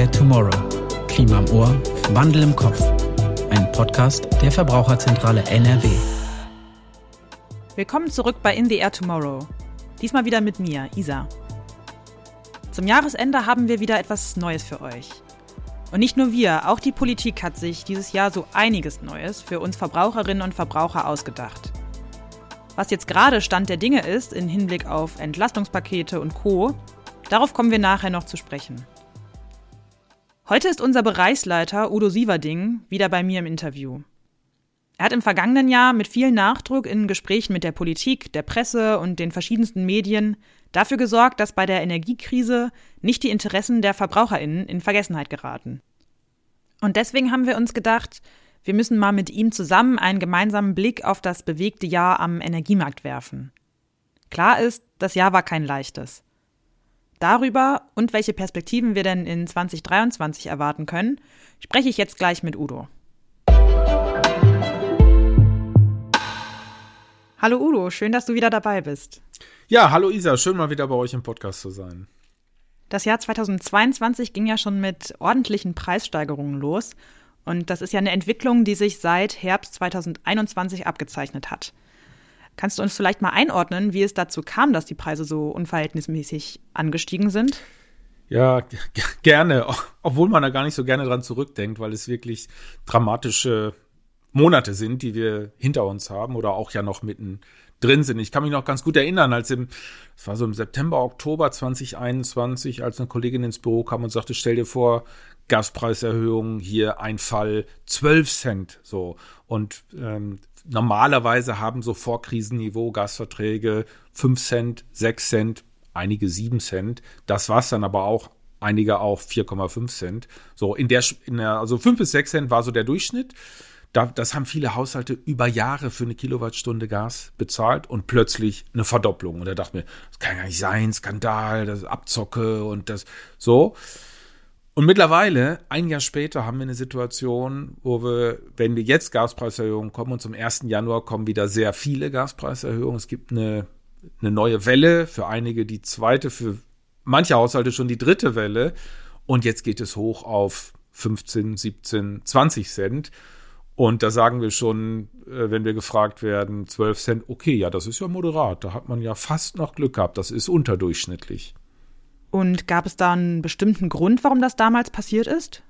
Air Tomorrow. Klima im Ohr, Wandel im Kopf. Ein Podcast der Verbraucherzentrale NRW. Willkommen zurück bei In the Air Tomorrow. Diesmal wieder mit mir, Isa. Zum Jahresende haben wir wieder etwas Neues für euch. Und nicht nur wir, auch die Politik hat sich dieses Jahr so einiges Neues für uns Verbraucherinnen und Verbraucher ausgedacht. Was jetzt gerade Stand der Dinge ist, in Hinblick auf Entlastungspakete und Co., darauf kommen wir nachher noch zu sprechen. Heute ist unser Bereichsleiter Udo Sieverding wieder bei mir im Interview. Er hat im vergangenen Jahr mit viel Nachdruck in Gesprächen mit der Politik, der Presse und den verschiedensten Medien dafür gesorgt, dass bei der Energiekrise nicht die Interessen der Verbraucherinnen in Vergessenheit geraten. Und deswegen haben wir uns gedacht, wir müssen mal mit ihm zusammen einen gemeinsamen Blick auf das bewegte Jahr am Energiemarkt werfen. Klar ist, das Jahr war kein leichtes. Darüber und welche Perspektiven wir denn in 2023 erwarten können, spreche ich jetzt gleich mit Udo. Hallo Udo, schön, dass du wieder dabei bist. Ja, hallo Isa, schön mal wieder bei euch im Podcast zu sein. Das Jahr 2022 ging ja schon mit ordentlichen Preissteigerungen los und das ist ja eine Entwicklung, die sich seit Herbst 2021 abgezeichnet hat. Kannst du uns vielleicht mal einordnen, wie es dazu kam, dass die Preise so unverhältnismäßig angestiegen sind? Ja, gerne, obwohl man da gar nicht so gerne dran zurückdenkt, weil es wirklich dramatische Monate sind, die wir hinter uns haben oder auch ja noch mitten drin sind. Ich kann mich noch ganz gut erinnern, als im, es war so im September, Oktober 2021, als eine Kollegin ins Büro kam und sagte, stell dir vor, Gaspreiserhöhung, hier ein Fall, 12 Cent, so. Und ähm, normalerweise haben so Vorkrisenniveau Gasverträge 5 Cent, 6 Cent, einige 7 Cent. Das war's dann aber auch, einige auch 4,5 Cent. So, in der, in der, also 5 bis 6 Cent war so der Durchschnitt. Da, das haben viele Haushalte über Jahre für eine Kilowattstunde Gas bezahlt und plötzlich eine Verdopplung. Und da dachte mir, das kann ja nicht sein, Skandal, das Abzocke und das so. Und mittlerweile, ein Jahr später, haben wir eine Situation, wo wir, wenn wir jetzt Gaspreiserhöhungen kommen und zum 1. Januar kommen wieder sehr viele Gaspreiserhöhungen. Es gibt eine, eine neue Welle, für einige die zweite, für manche Haushalte schon die dritte Welle. Und jetzt geht es hoch auf 15, 17, 20 Cent. Und da sagen wir schon, äh, wenn wir gefragt werden, 12 Cent, okay, ja, das ist ja moderat. Da hat man ja fast noch Glück gehabt. Das ist unterdurchschnittlich. Und gab es da einen bestimmten Grund, warum das damals passiert ist?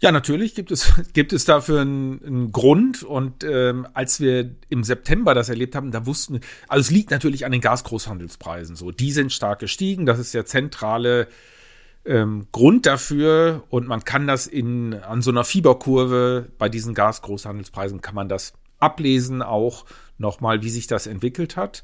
Ja, natürlich gibt es, gibt es dafür einen, einen Grund. Und ähm, als wir im September das erlebt haben, da wussten wir, also es liegt natürlich an den Gasgroßhandelspreisen. So, die sind stark gestiegen. Das ist der zentrale ähm, Grund dafür. Und man kann das in an so einer Fieberkurve bei diesen Gasgroßhandelspreisen kann man das ablesen, auch nochmal, wie sich das entwickelt hat.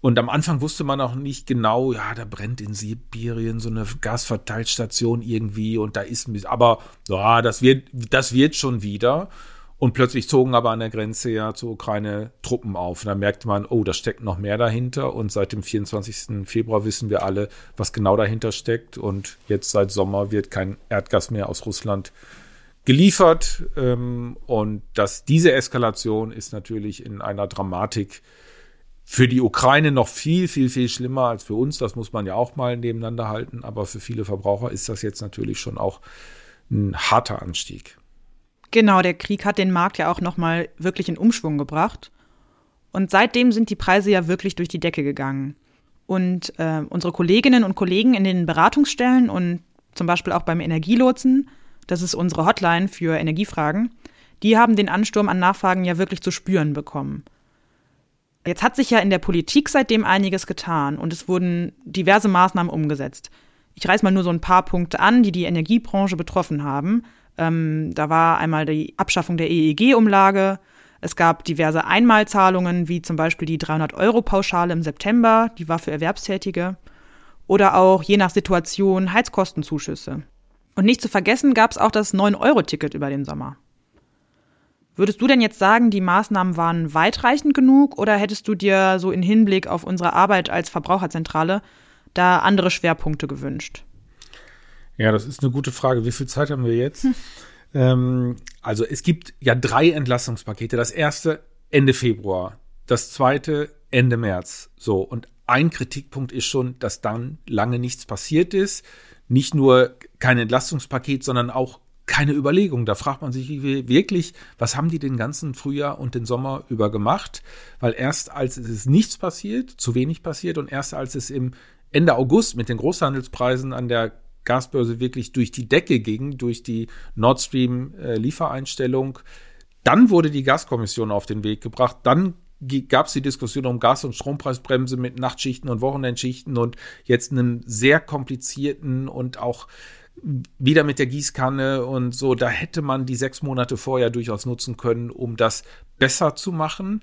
Und am Anfang wusste man auch nicht genau, ja, da brennt in Sibirien so eine Gasverteilstation irgendwie und da ist ein bisschen, aber ja, das wird, das wird schon wieder. Und plötzlich zogen aber an der Grenze ja zur Ukraine Truppen auf. Und da merkte man, oh, da steckt noch mehr dahinter. Und seit dem 24. Februar wissen wir alle, was genau dahinter steckt. Und jetzt seit Sommer wird kein Erdgas mehr aus Russland geliefert. Ähm, und dass diese Eskalation ist natürlich in einer Dramatik für die Ukraine noch viel, viel, viel schlimmer als für uns. Das muss man ja auch mal nebeneinander halten. Aber für viele Verbraucher ist das jetzt natürlich schon auch ein harter Anstieg. Genau, der Krieg hat den Markt ja auch nochmal wirklich in Umschwung gebracht. Und seitdem sind die Preise ja wirklich durch die Decke gegangen. Und äh, unsere Kolleginnen und Kollegen in den Beratungsstellen und zum Beispiel auch beim Energielotsen, das ist unsere Hotline für Energiefragen, die haben den Ansturm an Nachfragen ja wirklich zu spüren bekommen. Jetzt hat sich ja in der Politik seitdem einiges getan und es wurden diverse Maßnahmen umgesetzt. Ich reiß mal nur so ein paar Punkte an, die die Energiebranche betroffen haben. Ähm, da war einmal die Abschaffung der EEG-Umlage. Es gab diverse Einmalzahlungen, wie zum Beispiel die 300-Euro-Pauschale im September, die war für Erwerbstätige. Oder auch je nach Situation Heizkostenzuschüsse. Und nicht zu vergessen gab es auch das 9-Euro-Ticket über den Sommer. Würdest du denn jetzt sagen, die Maßnahmen waren weitreichend genug oder hättest du dir so in Hinblick auf unsere Arbeit als Verbraucherzentrale da andere Schwerpunkte gewünscht? Ja, das ist eine gute Frage. Wie viel Zeit haben wir jetzt? Hm. Ähm, also es gibt ja drei Entlastungspakete. Das erste Ende Februar, das zweite Ende März. So, und ein Kritikpunkt ist schon, dass dann lange nichts passiert ist. Nicht nur kein Entlastungspaket, sondern auch keine Überlegung. Da fragt man sich wirklich, was haben die den ganzen Frühjahr und den Sommer über gemacht? Weil erst als es nichts passiert, zu wenig passiert und erst als es im Ende August mit den Großhandelspreisen an der Gasbörse wirklich durch die Decke ging, durch die Nord Stream äh, Liefereinstellung, dann wurde die Gaskommission auf den Weg gebracht. Dann gab es die Diskussion um Gas- und Strompreisbremse mit Nachtschichten und Wochenendschichten und jetzt einem sehr komplizierten und auch wieder mit der Gießkanne und so. Da hätte man die sechs Monate vorher durchaus nutzen können, um das besser zu machen.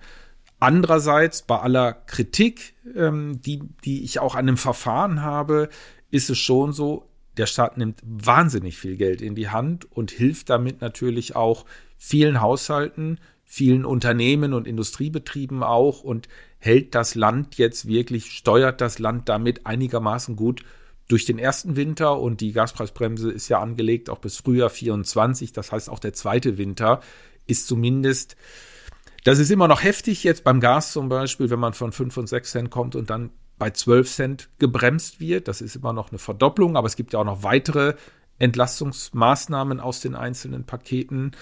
Andererseits, bei aller Kritik, ähm, die, die ich auch an dem Verfahren habe, ist es schon so, der Staat nimmt wahnsinnig viel Geld in die Hand und hilft damit natürlich auch vielen Haushalten, vielen Unternehmen und Industriebetrieben auch und hält das Land jetzt wirklich, steuert das Land damit einigermaßen gut durch den ersten Winter und die Gaspreisbremse ist ja angelegt auch bis Frühjahr 24. Das heißt, auch der zweite Winter ist zumindest, das ist immer noch heftig jetzt beim Gas zum Beispiel, wenn man von 5 und 6 Cent kommt und dann bei 12 Cent gebremst wird. Das ist immer noch eine Verdopplung, aber es gibt ja auch noch weitere Entlastungsmaßnahmen aus den einzelnen Paketen.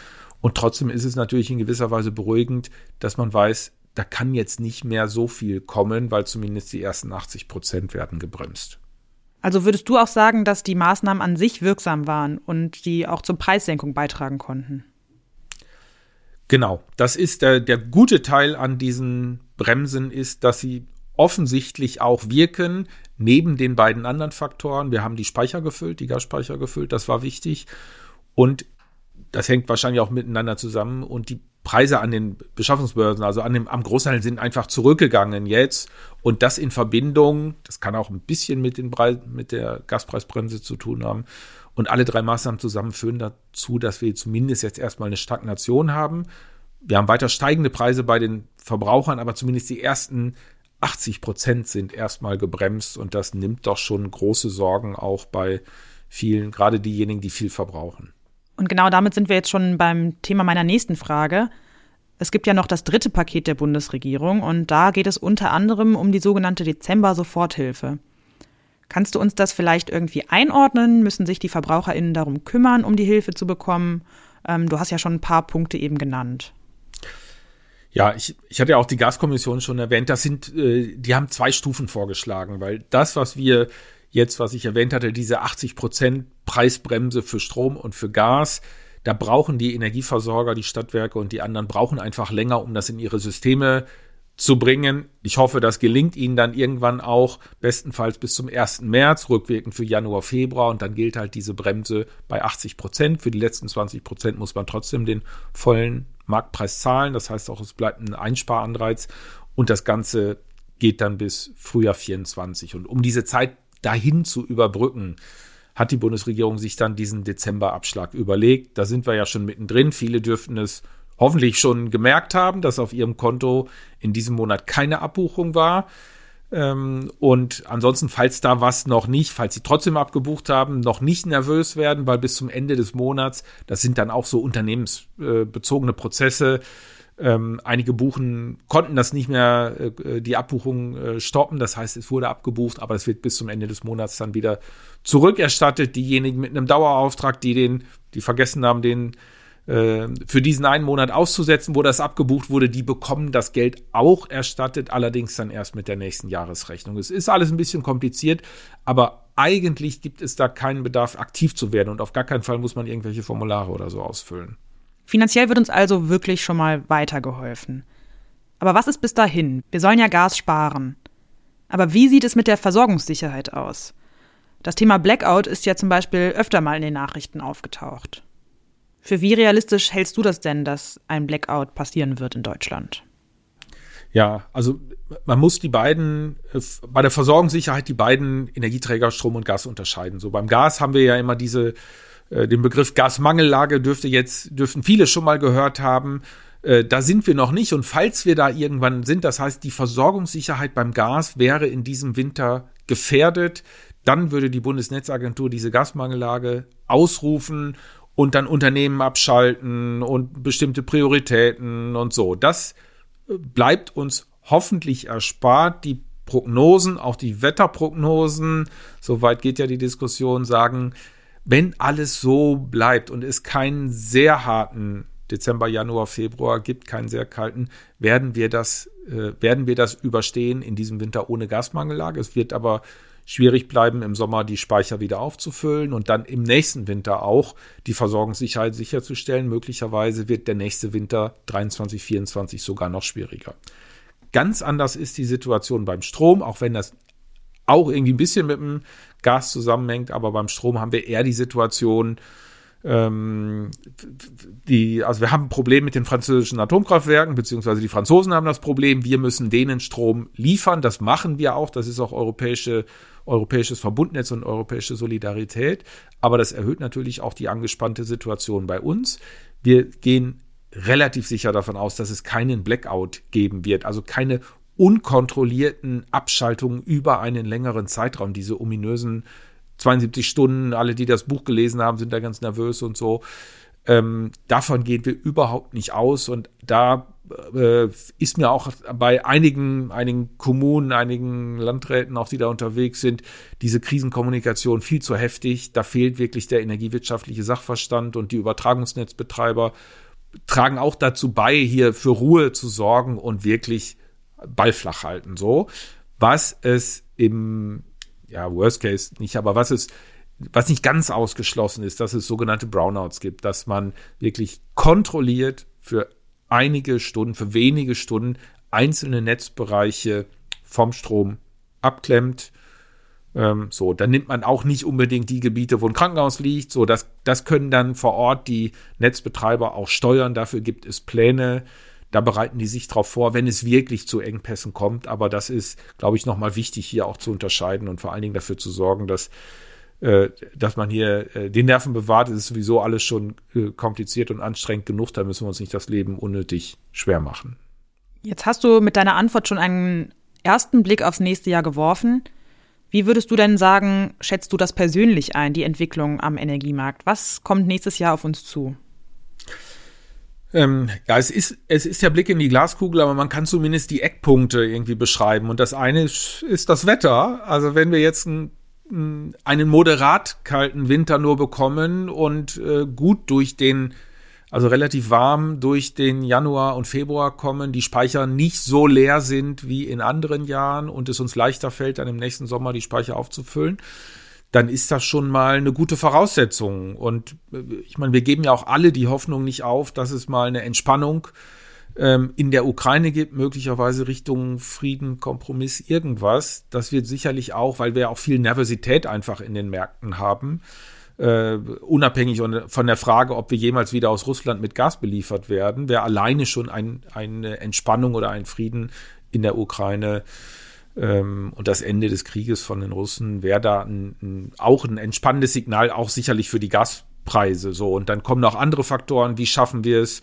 Und trotzdem ist es natürlich in gewisser Weise beruhigend, dass man weiß, da kann jetzt nicht mehr so viel kommen, weil zumindest die ersten 80 Prozent werden gebremst. Also würdest du auch sagen, dass die Maßnahmen an sich wirksam waren und die auch zur Preissenkung beitragen konnten? Genau, das ist der, der gute Teil an diesen Bremsen ist, dass sie offensichtlich auch wirken, neben den beiden anderen Faktoren. Wir haben die Speicher gefüllt, die Gasspeicher gefüllt, das war wichtig. Und das hängt wahrscheinlich auch miteinander zusammen und die Preise an den Beschaffungsbörsen, also an dem, am Großhandel sind einfach zurückgegangen jetzt und das in Verbindung, das kann auch ein bisschen mit, den Preis, mit der Gaspreisbremse zu tun haben und alle drei Maßnahmen zusammen führen dazu, dass wir zumindest jetzt erstmal eine Stagnation haben. Wir haben weiter steigende Preise bei den Verbrauchern, aber zumindest die ersten 80 Prozent sind erstmal gebremst und das nimmt doch schon große Sorgen auch bei vielen, gerade diejenigen, die viel verbrauchen. Und genau damit sind wir jetzt schon beim Thema meiner nächsten Frage. Es gibt ja noch das dritte Paket der Bundesregierung und da geht es unter anderem um die sogenannte Dezember-Soforthilfe. Kannst du uns das vielleicht irgendwie einordnen? Müssen sich die VerbraucherInnen darum kümmern, um die Hilfe zu bekommen? Ähm, du hast ja schon ein paar Punkte eben genannt. Ja, ich, ich hatte ja auch die Gaskommission schon erwähnt. Das sind, äh, die haben zwei Stufen vorgeschlagen, weil das, was wir jetzt, was ich erwähnt hatte, diese 80 Prozent Preisbremse für Strom und für Gas, da brauchen die Energieversorger, die Stadtwerke und die anderen brauchen einfach länger, um das in ihre Systeme zu bringen. Ich hoffe, das gelingt ihnen dann irgendwann auch, bestenfalls bis zum 1. März, rückwirkend für Januar, Februar und dann gilt halt diese Bremse bei 80 Prozent. Für die letzten 20 Prozent muss man trotzdem den vollen Marktpreis zahlen. Das heißt auch, es bleibt ein Einsparanreiz und das Ganze geht dann bis Frühjahr 24. Und um diese Zeit dahin zu überbrücken, hat die Bundesregierung sich dann diesen Dezemberabschlag überlegt. Da sind wir ja schon mittendrin. Viele dürften es hoffentlich schon gemerkt haben, dass auf ihrem Konto in diesem Monat keine Abbuchung war. Ähm, und ansonsten, falls da was noch nicht, falls sie trotzdem abgebucht haben, noch nicht nervös werden, weil bis zum Ende des Monats, das sind dann auch so unternehmensbezogene Prozesse, ähm, einige Buchen konnten das nicht mehr, äh, die Abbuchung äh, stoppen. Das heißt, es wurde abgebucht, aber es wird bis zum Ende des Monats dann wieder zurückerstattet. Diejenigen mit einem Dauerauftrag, die den, die vergessen haben, den äh, für diesen einen Monat auszusetzen, wo das abgebucht wurde, die bekommen das Geld auch erstattet, allerdings dann erst mit der nächsten Jahresrechnung. Es ist alles ein bisschen kompliziert, aber eigentlich gibt es da keinen Bedarf, aktiv zu werden und auf gar keinen Fall muss man irgendwelche Formulare oder so ausfüllen. Finanziell wird uns also wirklich schon mal weitergeholfen. Aber was ist bis dahin? Wir sollen ja Gas sparen. Aber wie sieht es mit der Versorgungssicherheit aus? Das Thema Blackout ist ja zum Beispiel öfter mal in den Nachrichten aufgetaucht. Für wie realistisch hältst du das denn, dass ein Blackout passieren wird in Deutschland? Ja, also man muss die beiden, äh, bei der Versorgungssicherheit die beiden Energieträger Strom und Gas unterscheiden. So beim Gas haben wir ja immer diese äh, den Begriff Gasmangellage dürfte jetzt, dürften viele schon mal gehört haben. Äh, da sind wir noch nicht. Und falls wir da irgendwann sind, das heißt, die Versorgungssicherheit beim Gas wäre in diesem Winter gefährdet, dann würde die Bundesnetzagentur diese Gasmangellage ausrufen und dann Unternehmen abschalten und bestimmte Prioritäten und so. Das äh, bleibt uns hoffentlich erspart. Die Prognosen, auch die Wetterprognosen, soweit geht ja die Diskussion, sagen, wenn alles so bleibt und es keinen sehr harten Dezember, Januar, Februar gibt, keinen sehr kalten, werden wir das, äh, werden wir das überstehen in diesem Winter ohne Gasmangellage. Es wird aber schwierig bleiben, im Sommer die Speicher wieder aufzufüllen und dann im nächsten Winter auch die Versorgungssicherheit sicherzustellen. Möglicherweise wird der nächste Winter 23, 24 sogar noch schwieriger. Ganz anders ist die Situation beim Strom, auch wenn das auch irgendwie ein bisschen mit dem Gas zusammenhängt, aber beim Strom haben wir eher die Situation, ähm, die, also wir haben ein Problem mit den französischen Atomkraftwerken, beziehungsweise die Franzosen haben das Problem, wir müssen denen Strom liefern, das machen wir auch, das ist auch europäische, europäisches Verbundnetz und europäische Solidarität, aber das erhöht natürlich auch die angespannte Situation bei uns. Wir gehen relativ sicher davon aus, dass es keinen Blackout geben wird, also keine unkontrollierten Abschaltungen über einen längeren Zeitraum, diese ominösen 72 Stunden, alle, die das Buch gelesen haben, sind da ganz nervös und so. Ähm, davon gehen wir überhaupt nicht aus und da äh, ist mir auch bei einigen, einigen Kommunen, einigen Landräten, auch die da unterwegs sind, diese Krisenkommunikation viel zu heftig. Da fehlt wirklich der energiewirtschaftliche Sachverstand und die Übertragungsnetzbetreiber tragen auch dazu bei, hier für Ruhe zu sorgen und wirklich Ball flach halten, so. Was es im, ja, Worst Case nicht, aber was es, was nicht ganz ausgeschlossen ist, dass es sogenannte Brownouts gibt, dass man wirklich kontrolliert für einige Stunden, für wenige Stunden einzelne Netzbereiche vom Strom abklemmt. Ähm, so, dann nimmt man auch nicht unbedingt die Gebiete, wo ein Krankenhaus liegt. So, das, das können dann vor Ort die Netzbetreiber auch steuern. Dafür gibt es Pläne. Da bereiten die sich darauf vor, wenn es wirklich zu Engpässen kommt. Aber das ist, glaube ich, nochmal wichtig, hier auch zu unterscheiden und vor allen Dingen dafür zu sorgen, dass, dass man hier äh, den Nerven bewahrt. Ist sowieso alles schon äh, kompliziert und anstrengend genug. Da müssen wir uns nicht das Leben unnötig schwer machen. Jetzt hast du mit deiner Antwort schon einen ersten Blick aufs nächste Jahr geworfen. Wie würdest du denn sagen, schätzt du das persönlich ein, die Entwicklung am Energiemarkt? Was kommt nächstes Jahr auf uns zu? Ähm, ja, es ist, es ist der Blick in die Glaskugel, aber man kann zumindest die Eckpunkte irgendwie beschreiben. Und das eine ist, ist das Wetter. Also wenn wir jetzt ein, einen moderat kalten Winter nur bekommen und äh, gut durch den, also relativ warm durch den Januar und Februar kommen, die Speicher nicht so leer sind wie in anderen Jahren und es uns leichter fällt, dann im nächsten Sommer die Speicher aufzufüllen, dann ist das schon mal eine gute Voraussetzung. Und äh, ich meine, wir geben ja auch alle die Hoffnung nicht auf, dass es mal eine Entspannung ähm, in der Ukraine gibt, möglicherweise Richtung Frieden, Kompromiss, irgendwas. Das wird sicherlich auch, weil wir auch viel Nervosität einfach in den Märkten haben. Uh, unabhängig von der Frage, ob wir jemals wieder aus Russland mit Gas beliefert werden, wäre alleine schon ein, eine Entspannung oder ein Frieden in der Ukraine ähm, und das Ende des Krieges von den Russen wäre da ein, ein, auch ein entspannendes Signal, auch sicherlich für die Gaspreise. So und dann kommen noch andere Faktoren. Wie schaffen wir es,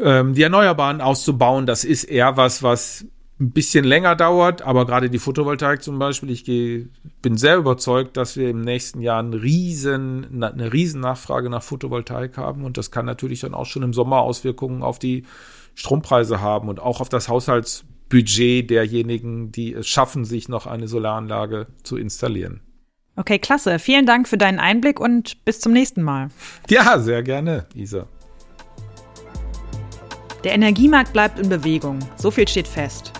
ähm, die Erneuerbaren auszubauen? Das ist eher was, was ein bisschen länger dauert, aber gerade die Photovoltaik zum Beispiel, ich gehe, bin sehr überzeugt, dass wir im nächsten Jahr einen riesen, eine riesen Nachfrage nach Photovoltaik haben und das kann natürlich dann auch schon im Sommer Auswirkungen auf die Strompreise haben und auch auf das Haushalts Budget derjenigen, die es schaffen, sich noch eine Solaranlage zu installieren. Okay, klasse. Vielen Dank für deinen Einblick und bis zum nächsten Mal. Ja, sehr gerne, Isa. Der Energiemarkt bleibt in Bewegung. So viel steht fest.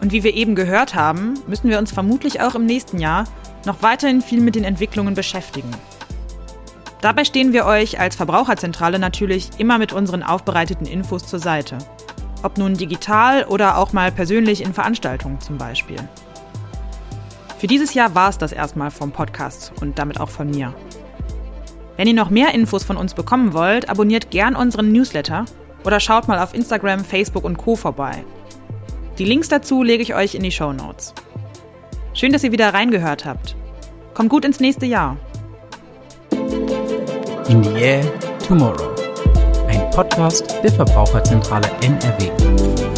Und wie wir eben gehört haben, müssen wir uns vermutlich auch im nächsten Jahr noch weiterhin viel mit den Entwicklungen beschäftigen. Dabei stehen wir euch als Verbraucherzentrale natürlich immer mit unseren aufbereiteten Infos zur Seite. Ob nun digital oder auch mal persönlich in Veranstaltungen zum Beispiel. Für dieses Jahr war es das erstmal vom Podcast und damit auch von mir. Wenn ihr noch mehr Infos von uns bekommen wollt, abonniert gern unseren Newsletter oder schaut mal auf Instagram, Facebook und Co. vorbei. Die Links dazu lege ich euch in die Show Notes. Schön, dass ihr wieder reingehört habt. Kommt gut ins nächste Jahr. In the Air Tomorrow. Podcast der Verbraucherzentrale NRW.